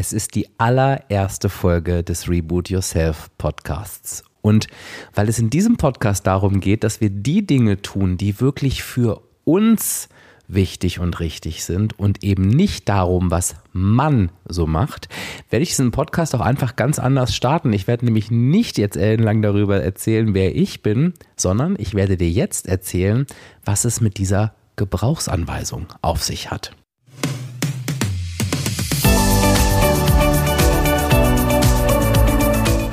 Es ist die allererste Folge des Reboot Yourself Podcasts. Und weil es in diesem Podcast darum geht, dass wir die Dinge tun, die wirklich für uns wichtig und richtig sind und eben nicht darum, was man so macht, werde ich diesen Podcast auch einfach ganz anders starten. Ich werde nämlich nicht jetzt ellenlang darüber erzählen, wer ich bin, sondern ich werde dir jetzt erzählen, was es mit dieser Gebrauchsanweisung auf sich hat.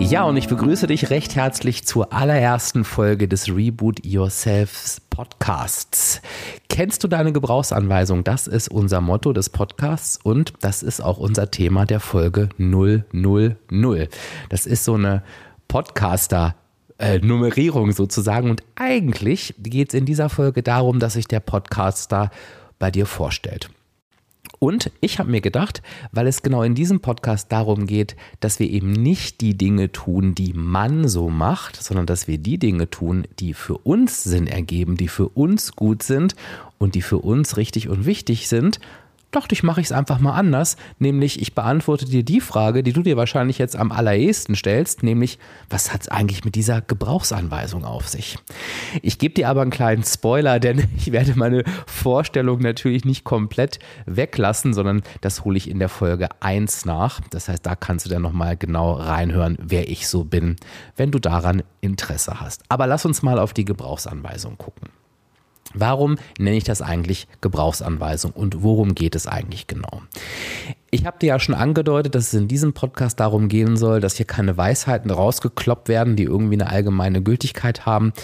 Ja, und ich begrüße dich recht herzlich zur allerersten Folge des Reboot Yourselves Podcasts. Kennst du deine Gebrauchsanweisung? Das ist unser Motto des Podcasts und das ist auch unser Thema der Folge 000. Das ist so eine Podcaster- äh, Nummerierung sozusagen. Und eigentlich geht es in dieser Folge darum, dass sich der Podcaster bei dir vorstellt. Und ich habe mir gedacht, weil es genau in diesem Podcast darum geht, dass wir eben nicht die Dinge tun, die man so macht, sondern dass wir die Dinge tun, die für uns Sinn ergeben, die für uns gut sind und die für uns richtig und wichtig sind, dachte ich, mache ich es einfach mal anders. Nämlich, ich beantworte dir die Frage, die du dir wahrscheinlich jetzt am allerersten stellst, nämlich, was hat es eigentlich mit dieser Gebrauchsanweisung auf sich? Ich gebe dir aber einen kleinen Spoiler, denn ich werde meine Vorstellung natürlich nicht komplett weglassen, sondern das hole ich in der Folge 1 nach. Das heißt, da kannst du dann nochmal genau reinhören, wer ich so bin, wenn du daran Interesse hast. Aber lass uns mal auf die Gebrauchsanweisung gucken. Warum nenne ich das eigentlich Gebrauchsanweisung und worum geht es eigentlich genau? Ich habe dir ja schon angedeutet, dass es in diesem Podcast darum gehen soll, dass hier keine Weisheiten rausgekloppt werden, die irgendwie eine allgemeine Gültigkeit haben.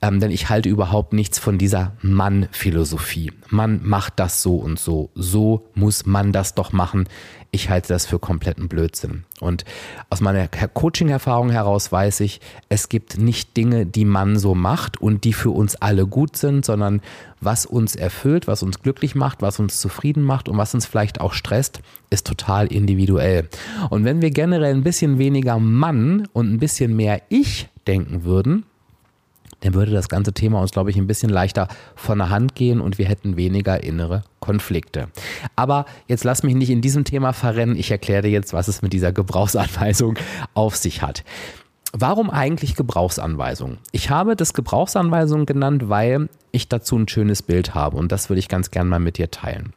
Ähm, denn ich halte überhaupt nichts von dieser Mann-Philosophie. Man macht das so und so. So muss man das doch machen. Ich halte das für kompletten Blödsinn. Und aus meiner Coaching-Erfahrung heraus weiß ich, es gibt nicht Dinge, die man so macht und die für uns alle gut sind, sondern was uns erfüllt, was uns glücklich macht, was uns zufrieden macht und was uns vielleicht auch stresst, ist total individuell. Und wenn wir generell ein bisschen weniger Mann und ein bisschen mehr Ich denken würden, dann würde das ganze Thema uns, glaube ich, ein bisschen leichter von der Hand gehen und wir hätten weniger innere Konflikte. Aber jetzt lass mich nicht in diesem Thema verrennen. Ich erkläre dir jetzt, was es mit dieser Gebrauchsanweisung auf sich hat. Warum eigentlich Gebrauchsanweisung? Ich habe das Gebrauchsanweisung genannt, weil ich dazu ein schönes Bild habe und das würde ich ganz gern mal mit dir teilen.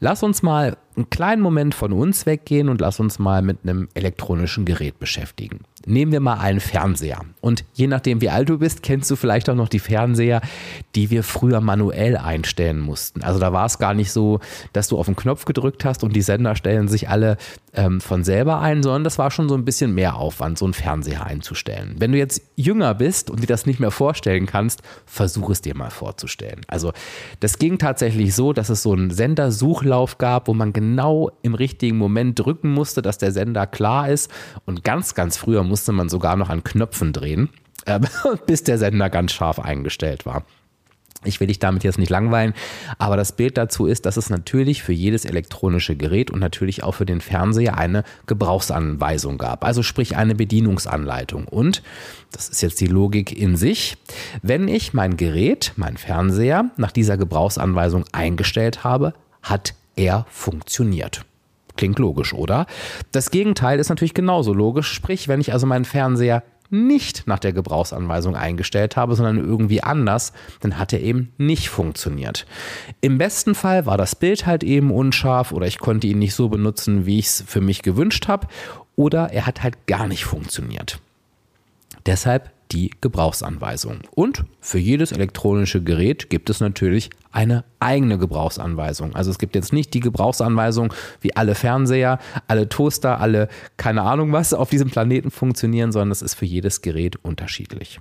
Lass uns mal einen kleinen Moment von uns weggehen und lass uns mal mit einem elektronischen Gerät beschäftigen. Nehmen wir mal einen Fernseher. Und je nachdem, wie alt du bist, kennst du vielleicht auch noch die Fernseher, die wir früher manuell einstellen mussten. Also da war es gar nicht so, dass du auf den Knopf gedrückt hast und die Sender stellen sich alle ähm, von selber ein, sondern das war schon so ein bisschen mehr Aufwand, so einen Fernseher einzustellen. Wenn du jetzt jünger bist und dir das nicht mehr vorstellen kannst, versuch es dir mal vorzustellen. Also das ging tatsächlich so, dass es so einen Sendersuchlauf gab, wo man genau im richtigen Moment drücken musste, dass der Sender klar ist. Und ganz, ganz früher musste man sogar noch an Knöpfen drehen, äh, bis der Sender ganz scharf eingestellt war. Ich will dich damit jetzt nicht langweilen, aber das Bild dazu ist, dass es natürlich für jedes elektronische Gerät und natürlich auch für den Fernseher eine Gebrauchsanweisung gab, also sprich eine Bedienungsanleitung. Und, das ist jetzt die Logik in sich, wenn ich mein Gerät, mein Fernseher nach dieser Gebrauchsanweisung eingestellt habe, hat er funktioniert. Klingt logisch, oder? Das Gegenteil ist natürlich genauso logisch, sprich, wenn ich also meinen Fernseher nicht nach der Gebrauchsanweisung eingestellt habe, sondern irgendwie anders, dann hat er eben nicht funktioniert. Im besten Fall war das Bild halt eben unscharf oder ich konnte ihn nicht so benutzen, wie ich es für mich gewünscht habe oder er hat halt gar nicht funktioniert. Deshalb die Gebrauchsanweisung. Und für jedes elektronische Gerät gibt es natürlich eine eigene Gebrauchsanweisung. Also es gibt jetzt nicht die Gebrauchsanweisung, wie alle Fernseher, alle Toaster, alle keine Ahnung was auf diesem Planeten funktionieren, sondern es ist für jedes Gerät unterschiedlich.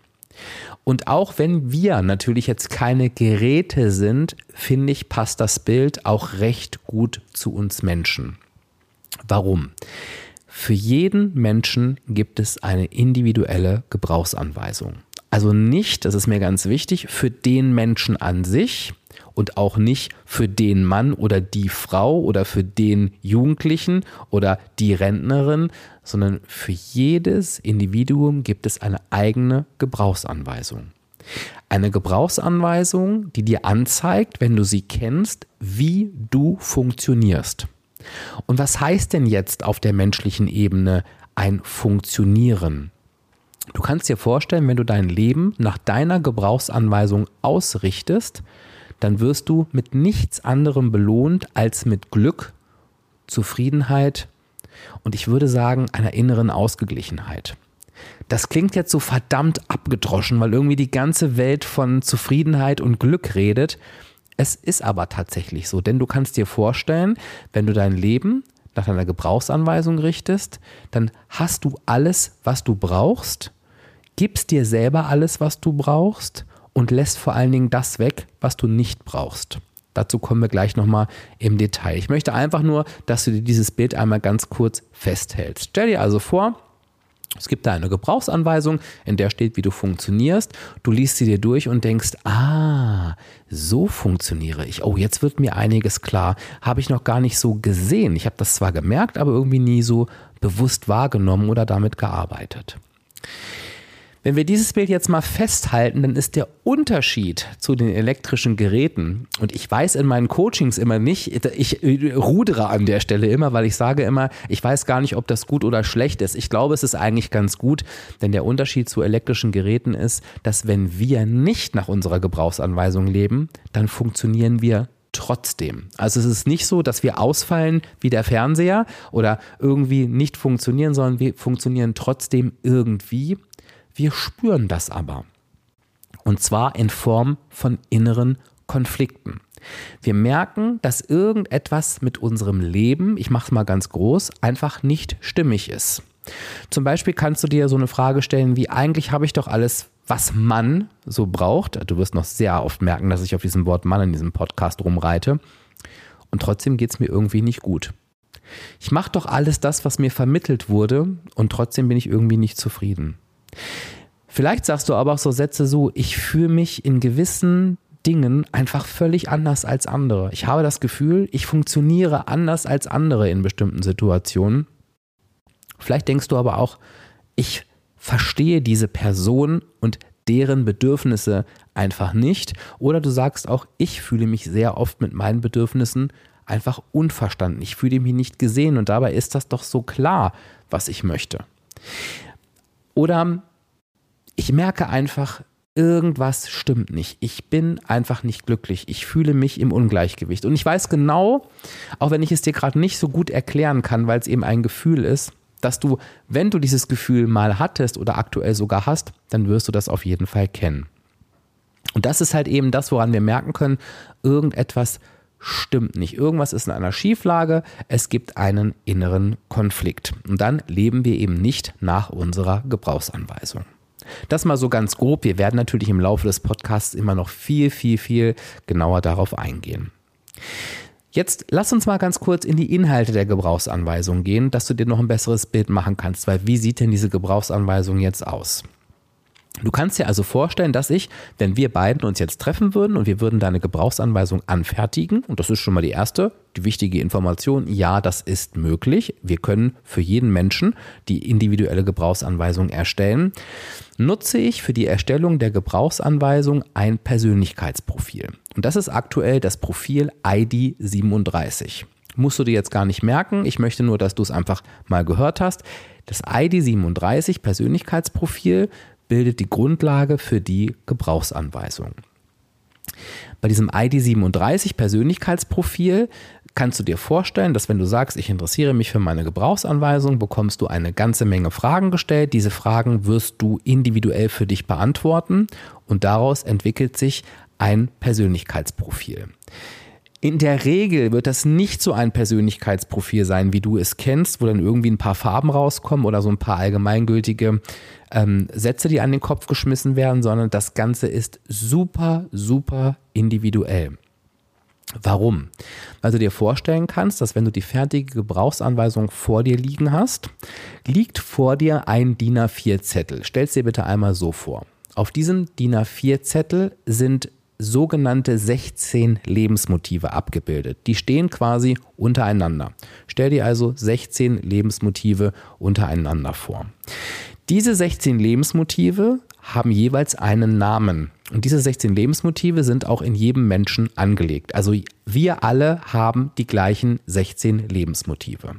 Und auch wenn wir natürlich jetzt keine Geräte sind, finde ich, passt das Bild auch recht gut zu uns Menschen. Warum? Für jeden Menschen gibt es eine individuelle Gebrauchsanweisung. Also nicht, das ist mir ganz wichtig, für den Menschen an sich und auch nicht für den Mann oder die Frau oder für den Jugendlichen oder die Rentnerin, sondern für jedes Individuum gibt es eine eigene Gebrauchsanweisung. Eine Gebrauchsanweisung, die dir anzeigt, wenn du sie kennst, wie du funktionierst. Und was heißt denn jetzt auf der menschlichen Ebene ein Funktionieren? Du kannst dir vorstellen, wenn du dein Leben nach deiner Gebrauchsanweisung ausrichtest, dann wirst du mit nichts anderem belohnt als mit Glück, Zufriedenheit und ich würde sagen einer inneren Ausgeglichenheit. Das klingt jetzt so verdammt abgedroschen, weil irgendwie die ganze Welt von Zufriedenheit und Glück redet. Es ist aber tatsächlich so, denn du kannst dir vorstellen, wenn du dein Leben nach deiner Gebrauchsanweisung richtest, dann hast du alles, was du brauchst, gibst dir selber alles, was du brauchst und lässt vor allen Dingen das weg, was du nicht brauchst. Dazu kommen wir gleich nochmal im Detail. Ich möchte einfach nur, dass du dir dieses Bild einmal ganz kurz festhältst. Stell dir also vor, es gibt da eine Gebrauchsanweisung, in der steht, wie du funktionierst. Du liest sie dir durch und denkst, ah, so funktioniere ich. Oh, jetzt wird mir einiges klar. Habe ich noch gar nicht so gesehen. Ich habe das zwar gemerkt, aber irgendwie nie so bewusst wahrgenommen oder damit gearbeitet. Wenn wir dieses Bild jetzt mal festhalten, dann ist der Unterschied zu den elektrischen Geräten, und ich weiß in meinen Coachings immer nicht, ich rudere an der Stelle immer, weil ich sage immer, ich weiß gar nicht, ob das gut oder schlecht ist. Ich glaube, es ist eigentlich ganz gut, denn der Unterschied zu elektrischen Geräten ist, dass wenn wir nicht nach unserer Gebrauchsanweisung leben, dann funktionieren wir trotzdem. Also es ist nicht so, dass wir ausfallen wie der Fernseher oder irgendwie nicht funktionieren, sondern wir funktionieren trotzdem irgendwie. Wir spüren das aber. Und zwar in Form von inneren Konflikten. Wir merken, dass irgendetwas mit unserem Leben, ich mache es mal ganz groß, einfach nicht stimmig ist. Zum Beispiel kannst du dir so eine Frage stellen, wie eigentlich habe ich doch alles, was man so braucht. Du wirst noch sehr oft merken, dass ich auf diesem Wort Mann in diesem Podcast rumreite. Und trotzdem geht es mir irgendwie nicht gut. Ich mache doch alles das, was mir vermittelt wurde, und trotzdem bin ich irgendwie nicht zufrieden. Vielleicht sagst du aber auch so Sätze so, ich fühle mich in gewissen Dingen einfach völlig anders als andere. Ich habe das Gefühl, ich funktioniere anders als andere in bestimmten Situationen. Vielleicht denkst du aber auch, ich verstehe diese Person und deren Bedürfnisse einfach nicht. Oder du sagst auch, ich fühle mich sehr oft mit meinen Bedürfnissen einfach unverstanden. Ich fühle mich nicht gesehen und dabei ist das doch so klar, was ich möchte. Oder ich merke einfach, irgendwas stimmt nicht. Ich bin einfach nicht glücklich. Ich fühle mich im Ungleichgewicht. Und ich weiß genau, auch wenn ich es dir gerade nicht so gut erklären kann, weil es eben ein Gefühl ist, dass du, wenn du dieses Gefühl mal hattest oder aktuell sogar hast, dann wirst du das auf jeden Fall kennen. Und das ist halt eben das, woran wir merken können, irgendetwas stimmt nicht. Irgendwas ist in einer Schieflage, es gibt einen inneren Konflikt. Und dann leben wir eben nicht nach unserer Gebrauchsanweisung. Das mal so ganz grob. Wir werden natürlich im Laufe des Podcasts immer noch viel, viel, viel genauer darauf eingehen. Jetzt lass uns mal ganz kurz in die Inhalte der Gebrauchsanweisung gehen, dass du dir noch ein besseres Bild machen kannst, weil wie sieht denn diese Gebrauchsanweisung jetzt aus? Du kannst dir also vorstellen, dass ich, wenn wir beiden uns jetzt treffen würden und wir würden deine Gebrauchsanweisung anfertigen, und das ist schon mal die erste, die wichtige Information, ja, das ist möglich. Wir können für jeden Menschen die individuelle Gebrauchsanweisung erstellen. Nutze ich für die Erstellung der Gebrauchsanweisung ein Persönlichkeitsprofil. Und das ist aktuell das Profil ID 37 musst du dir jetzt gar nicht merken. Ich möchte nur, dass du es einfach mal gehört hast. Das ID 37 Persönlichkeitsprofil bildet die Grundlage für die Gebrauchsanweisung. Bei diesem ID37 Persönlichkeitsprofil kannst du dir vorstellen, dass wenn du sagst, ich interessiere mich für meine Gebrauchsanweisung, bekommst du eine ganze Menge Fragen gestellt. Diese Fragen wirst du individuell für dich beantworten und daraus entwickelt sich ein Persönlichkeitsprofil. In der Regel wird das nicht so ein Persönlichkeitsprofil sein, wie du es kennst, wo dann irgendwie ein paar Farben rauskommen oder so ein paar allgemeingültige ähm, Sätze, die an den Kopf geschmissen werden, sondern das Ganze ist super, super individuell. Warum? Weil du dir vorstellen kannst, dass wenn du die fertige Gebrauchsanweisung vor dir liegen hast, liegt vor dir ein DIN A4-Zettel. Stell es dir bitte einmal so vor. auf diesem DIN A4-Zettel sind sogenannte 16 Lebensmotive abgebildet. Die stehen quasi untereinander. Stell dir also 16 Lebensmotive untereinander vor. Diese 16 Lebensmotive haben jeweils einen Namen. Und diese 16 Lebensmotive sind auch in jedem Menschen angelegt. Also wir alle haben die gleichen 16 Lebensmotive.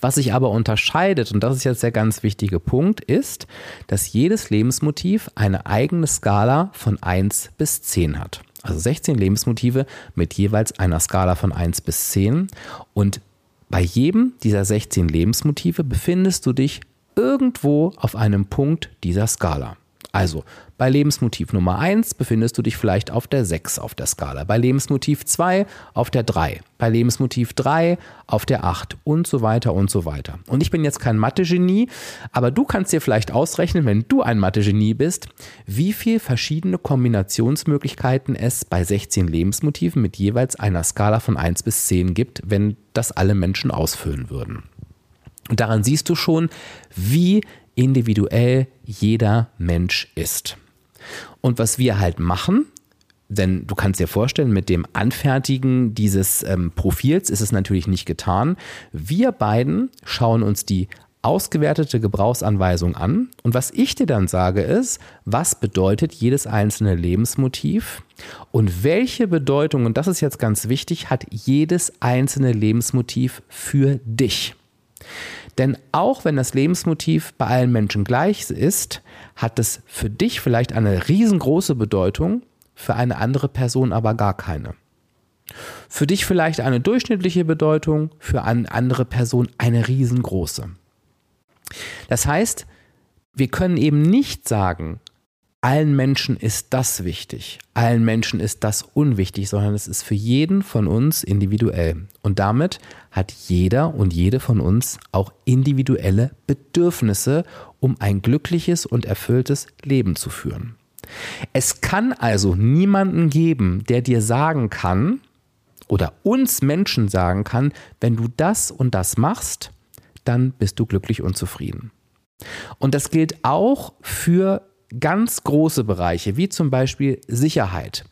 Was sich aber unterscheidet, und das ist jetzt der ganz wichtige Punkt, ist, dass jedes Lebensmotiv eine eigene Skala von 1 bis 10 hat. Also 16 Lebensmotive mit jeweils einer Skala von 1 bis 10. Und bei jedem dieser 16 Lebensmotive befindest du dich irgendwo auf einem Punkt dieser Skala. Also bei Lebensmotiv Nummer 1 befindest du dich vielleicht auf der 6 auf der Skala, bei Lebensmotiv 2 auf der 3, bei Lebensmotiv 3 auf der 8 und so weiter und so weiter. Und ich bin jetzt kein Mathe-Genie, aber du kannst dir vielleicht ausrechnen, wenn du ein Mathe-Genie bist, wie viele verschiedene Kombinationsmöglichkeiten es bei 16 Lebensmotiven mit jeweils einer Skala von 1 bis 10 gibt, wenn das alle Menschen ausfüllen würden. Und daran siehst du schon, wie individuell jeder Mensch ist. Und was wir halt machen, denn du kannst dir vorstellen, mit dem Anfertigen dieses ähm, Profils ist es natürlich nicht getan. Wir beiden schauen uns die ausgewertete Gebrauchsanweisung an und was ich dir dann sage ist, was bedeutet jedes einzelne Lebensmotiv und welche Bedeutung, und das ist jetzt ganz wichtig, hat jedes einzelne Lebensmotiv für dich. Denn auch wenn das Lebensmotiv bei allen Menschen gleich ist, hat es für dich vielleicht eine riesengroße Bedeutung, für eine andere Person aber gar keine. Für dich vielleicht eine durchschnittliche Bedeutung, für eine andere Person eine riesengroße. Das heißt, wir können eben nicht sagen, allen Menschen ist das wichtig, allen Menschen ist das unwichtig, sondern es ist für jeden von uns individuell. Und damit hat jeder und jede von uns auch individuelle Bedürfnisse, um ein glückliches und erfülltes Leben zu führen. Es kann also niemanden geben, der dir sagen kann oder uns Menschen sagen kann, wenn du das und das machst, dann bist du glücklich und zufrieden. Und das gilt auch für ganz große Bereiche, wie zum Beispiel Sicherheit.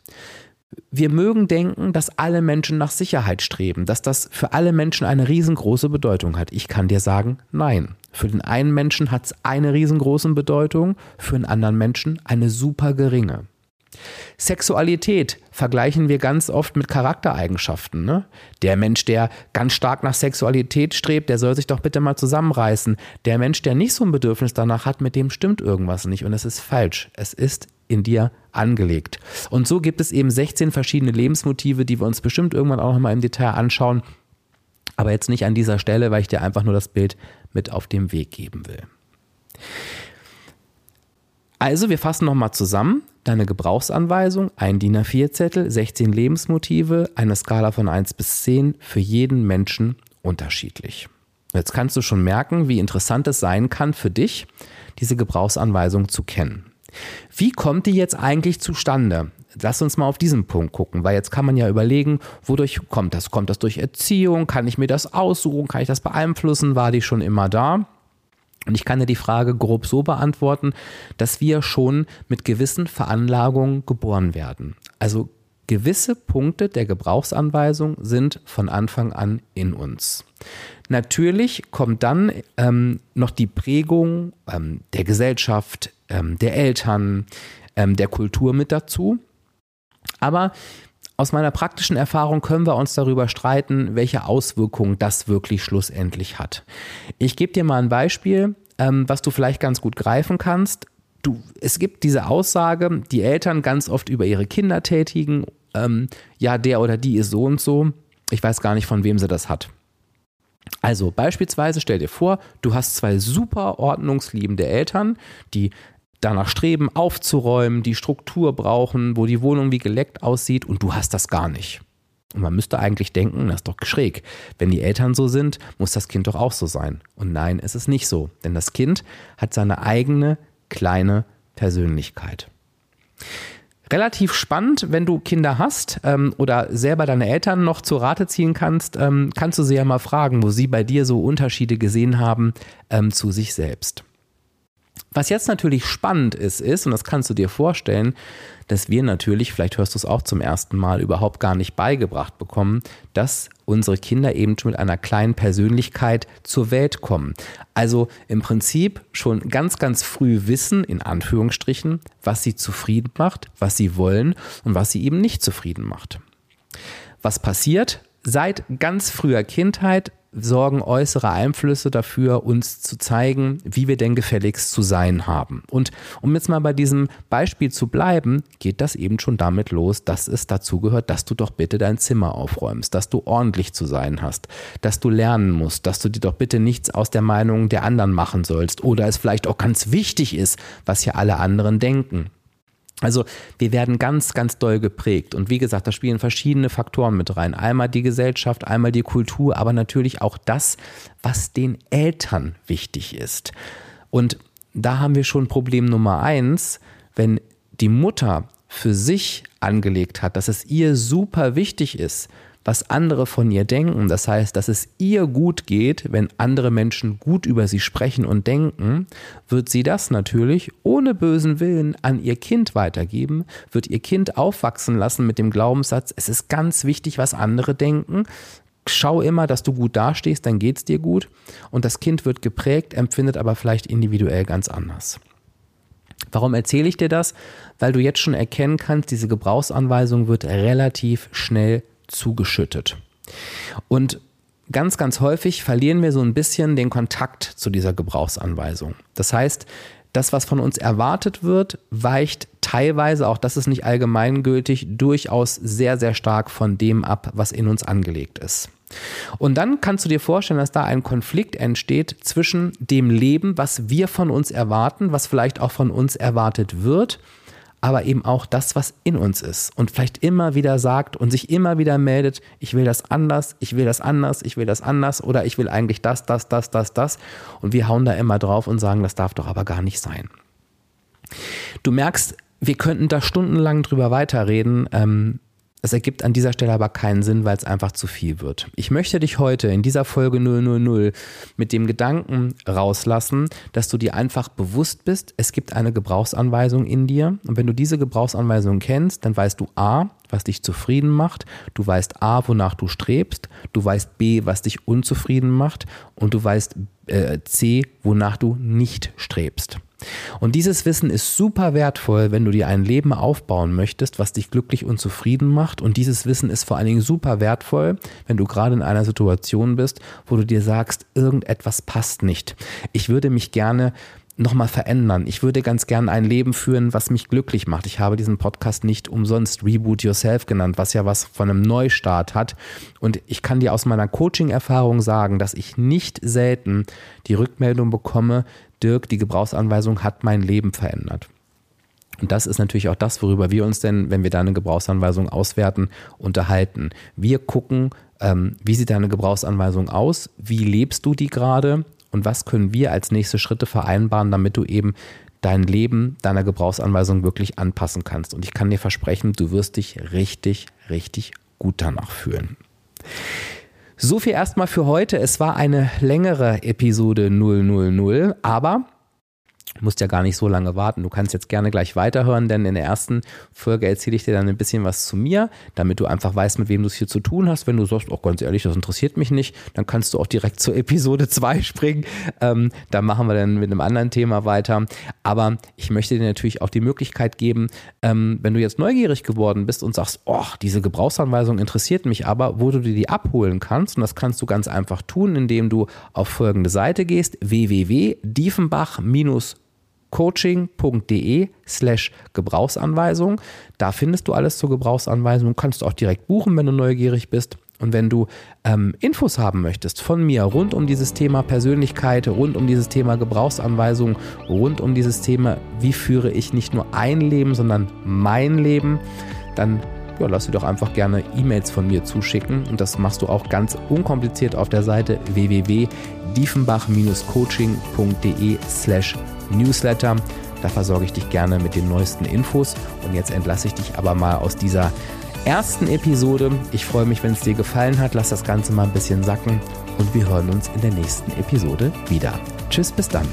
Wir mögen denken, dass alle Menschen nach Sicherheit streben, dass das für alle Menschen eine riesengroße Bedeutung hat. Ich kann dir sagen, nein. Für den einen Menschen hat es eine riesengroße Bedeutung, für den anderen Menschen eine super geringe. Sexualität vergleichen wir ganz oft mit Charaktereigenschaften. Ne? Der Mensch, der ganz stark nach Sexualität strebt, der soll sich doch bitte mal zusammenreißen. Der Mensch, der nicht so ein Bedürfnis danach hat, mit dem stimmt irgendwas nicht und es ist falsch. Es ist in dir angelegt. Und so gibt es eben 16 verschiedene Lebensmotive, die wir uns bestimmt irgendwann auch nochmal im Detail anschauen. Aber jetzt nicht an dieser Stelle, weil ich dir einfach nur das Bild mit auf den Weg geben will. Also, wir fassen nochmal zusammen. Deine Gebrauchsanweisung, ein DIN A4-Zettel, 16 Lebensmotive, eine Skala von 1 bis 10, für jeden Menschen unterschiedlich. Jetzt kannst du schon merken, wie interessant es sein kann für dich, diese Gebrauchsanweisung zu kennen. Wie kommt die jetzt eigentlich zustande? Lass uns mal auf diesen Punkt gucken, weil jetzt kann man ja überlegen, wodurch kommt das? Kommt das durch Erziehung? Kann ich mir das aussuchen? Kann ich das beeinflussen? War die schon immer da? Und ich kann dir die Frage grob so beantworten, dass wir schon mit gewissen Veranlagungen geboren werden. Also gewisse Punkte der Gebrauchsanweisung sind von Anfang an in uns. Natürlich kommt dann ähm, noch die Prägung ähm, der Gesellschaft, ähm, der Eltern, ähm, der Kultur mit dazu. Aber aus meiner praktischen Erfahrung können wir uns darüber streiten, welche Auswirkungen das wirklich schlussendlich hat. Ich gebe dir mal ein Beispiel, ähm, was du vielleicht ganz gut greifen kannst. Du, es gibt diese Aussage, die Eltern ganz oft über ihre Kinder tätigen, ähm, ja, der oder die ist so und so. Ich weiß gar nicht, von wem sie das hat. Also beispielsweise stell dir vor, du hast zwei super ordnungsliebende Eltern, die danach streben, aufzuräumen, die Struktur brauchen, wo die Wohnung wie geleckt aussieht und du hast das gar nicht. Und man müsste eigentlich denken, das ist doch schräg. Wenn die Eltern so sind, muss das Kind doch auch so sein. Und nein, es ist nicht so. Denn das Kind hat seine eigene kleine Persönlichkeit. Relativ spannend, wenn du Kinder hast ähm, oder selber deine Eltern noch zur Rate ziehen kannst, ähm, kannst du sie ja mal fragen, wo sie bei dir so Unterschiede gesehen haben ähm, zu sich selbst. Was jetzt natürlich spannend ist, ist, und das kannst du dir vorstellen, dass wir natürlich, vielleicht hörst du es auch zum ersten Mal, überhaupt gar nicht beigebracht bekommen, dass unsere Kinder eben schon mit einer kleinen Persönlichkeit zur Welt kommen. Also im Prinzip schon ganz, ganz früh wissen, in Anführungsstrichen, was sie zufrieden macht, was sie wollen und was sie eben nicht zufrieden macht. Was passiert? Seit ganz früher Kindheit sorgen äußere Einflüsse dafür, uns zu zeigen, wie wir denn gefälligst zu sein haben. Und um jetzt mal bei diesem Beispiel zu bleiben, geht das eben schon damit los, dass es dazu gehört, dass du doch bitte dein Zimmer aufräumst, dass du ordentlich zu sein hast, dass du lernen musst, dass du dir doch bitte nichts aus der Meinung der anderen machen sollst oder es vielleicht auch ganz wichtig ist, was ja alle anderen denken. Also wir werden ganz, ganz doll geprägt. Und wie gesagt, da spielen verschiedene Faktoren mit rein. Einmal die Gesellschaft, einmal die Kultur, aber natürlich auch das, was den Eltern wichtig ist. Und da haben wir schon Problem Nummer eins, wenn die Mutter für sich angelegt hat, dass es ihr super wichtig ist, was andere von ihr denken. Das heißt, dass es ihr gut geht, wenn andere Menschen gut über sie sprechen und denken, wird sie das natürlich ohne bösen Willen an ihr Kind weitergeben, wird ihr Kind aufwachsen lassen mit dem Glaubenssatz, es ist ganz wichtig, was andere denken. Schau immer, dass du gut dastehst, dann geht es dir gut. Und das Kind wird geprägt, empfindet aber vielleicht individuell ganz anders. Warum erzähle ich dir das? Weil du jetzt schon erkennen kannst, diese Gebrauchsanweisung wird relativ schnell zugeschüttet. Und ganz, ganz häufig verlieren wir so ein bisschen den Kontakt zu dieser Gebrauchsanweisung. Das heißt, das, was von uns erwartet wird, weicht teilweise, auch das ist nicht allgemeingültig, durchaus sehr, sehr stark von dem ab, was in uns angelegt ist. Und dann kannst du dir vorstellen, dass da ein Konflikt entsteht zwischen dem Leben, was wir von uns erwarten, was vielleicht auch von uns erwartet wird, aber eben auch das, was in uns ist und vielleicht immer wieder sagt und sich immer wieder meldet, ich will das anders, ich will das anders, ich will das anders oder ich will eigentlich das, das, das, das, das und wir hauen da immer drauf und sagen, das darf doch aber gar nicht sein. Du merkst, wir könnten da stundenlang drüber weiterreden. Ähm, es ergibt an dieser Stelle aber keinen Sinn, weil es einfach zu viel wird. Ich möchte dich heute in dieser Folge 000 mit dem Gedanken rauslassen, dass du dir einfach bewusst bist, es gibt eine Gebrauchsanweisung in dir. Und wenn du diese Gebrauchsanweisung kennst, dann weißt du A, was dich zufrieden macht, du weißt A, wonach du strebst, du weißt B, was dich unzufrieden macht und du weißt äh, C, wonach du nicht strebst. Und dieses Wissen ist super wertvoll, wenn du dir ein Leben aufbauen möchtest, was dich glücklich und zufrieden macht. Und dieses Wissen ist vor allen Dingen super wertvoll, wenn du gerade in einer Situation bist, wo du dir sagst, irgendetwas passt nicht. Ich würde mich gerne nochmal verändern. Ich würde ganz gerne ein Leben führen, was mich glücklich macht. Ich habe diesen Podcast nicht umsonst Reboot Yourself genannt, was ja was von einem Neustart hat. Und ich kann dir aus meiner Coaching-Erfahrung sagen, dass ich nicht selten die Rückmeldung bekomme, Dirk, die Gebrauchsanweisung hat mein Leben verändert. Und das ist natürlich auch das, worüber wir uns denn, wenn wir deine Gebrauchsanweisung auswerten, unterhalten. Wir gucken, ähm, wie sieht deine Gebrauchsanweisung aus, wie lebst du die gerade und was können wir als nächste Schritte vereinbaren, damit du eben dein Leben deiner Gebrauchsanweisung wirklich anpassen kannst. Und ich kann dir versprechen, du wirst dich richtig, richtig gut danach fühlen. So viel erstmal für heute. Es war eine längere Episode 000, aber musst ja gar nicht so lange warten. Du kannst jetzt gerne gleich weiterhören, denn in der ersten Folge erzähle ich dir dann ein bisschen was zu mir, damit du einfach weißt, mit wem du es hier zu tun hast. Wenn du sagst, auch oh, ganz ehrlich, das interessiert mich nicht, dann kannst du auch direkt zur Episode 2 springen. Ähm, da machen wir dann mit einem anderen Thema weiter. Aber ich möchte dir natürlich auch die Möglichkeit geben, ähm, wenn du jetzt neugierig geworden bist und sagst, oh, diese Gebrauchsanweisung interessiert mich aber, wo du dir die abholen kannst. Und das kannst du ganz einfach tun, indem du auf folgende Seite gehst, www.diefenbach- coaching.de slash Gebrauchsanweisung. Da findest du alles zur Gebrauchsanweisung. Kannst du auch direkt buchen, wenn du neugierig bist. Und wenn du ähm, Infos haben möchtest von mir rund um dieses Thema Persönlichkeit, rund um dieses Thema Gebrauchsanweisung, rund um dieses Thema, wie führe ich nicht nur ein Leben, sondern mein Leben, dann ja, lass dir doch einfach gerne E-Mails von mir zuschicken. Und das machst du auch ganz unkompliziert auf der Seite www.diefenbach-coaching.de slash Newsletter. Da versorge ich dich gerne mit den neuesten Infos. Und jetzt entlasse ich dich aber mal aus dieser ersten Episode. Ich freue mich, wenn es dir gefallen hat. Lass das Ganze mal ein bisschen sacken und wir hören uns in der nächsten Episode wieder. Tschüss, bis dann.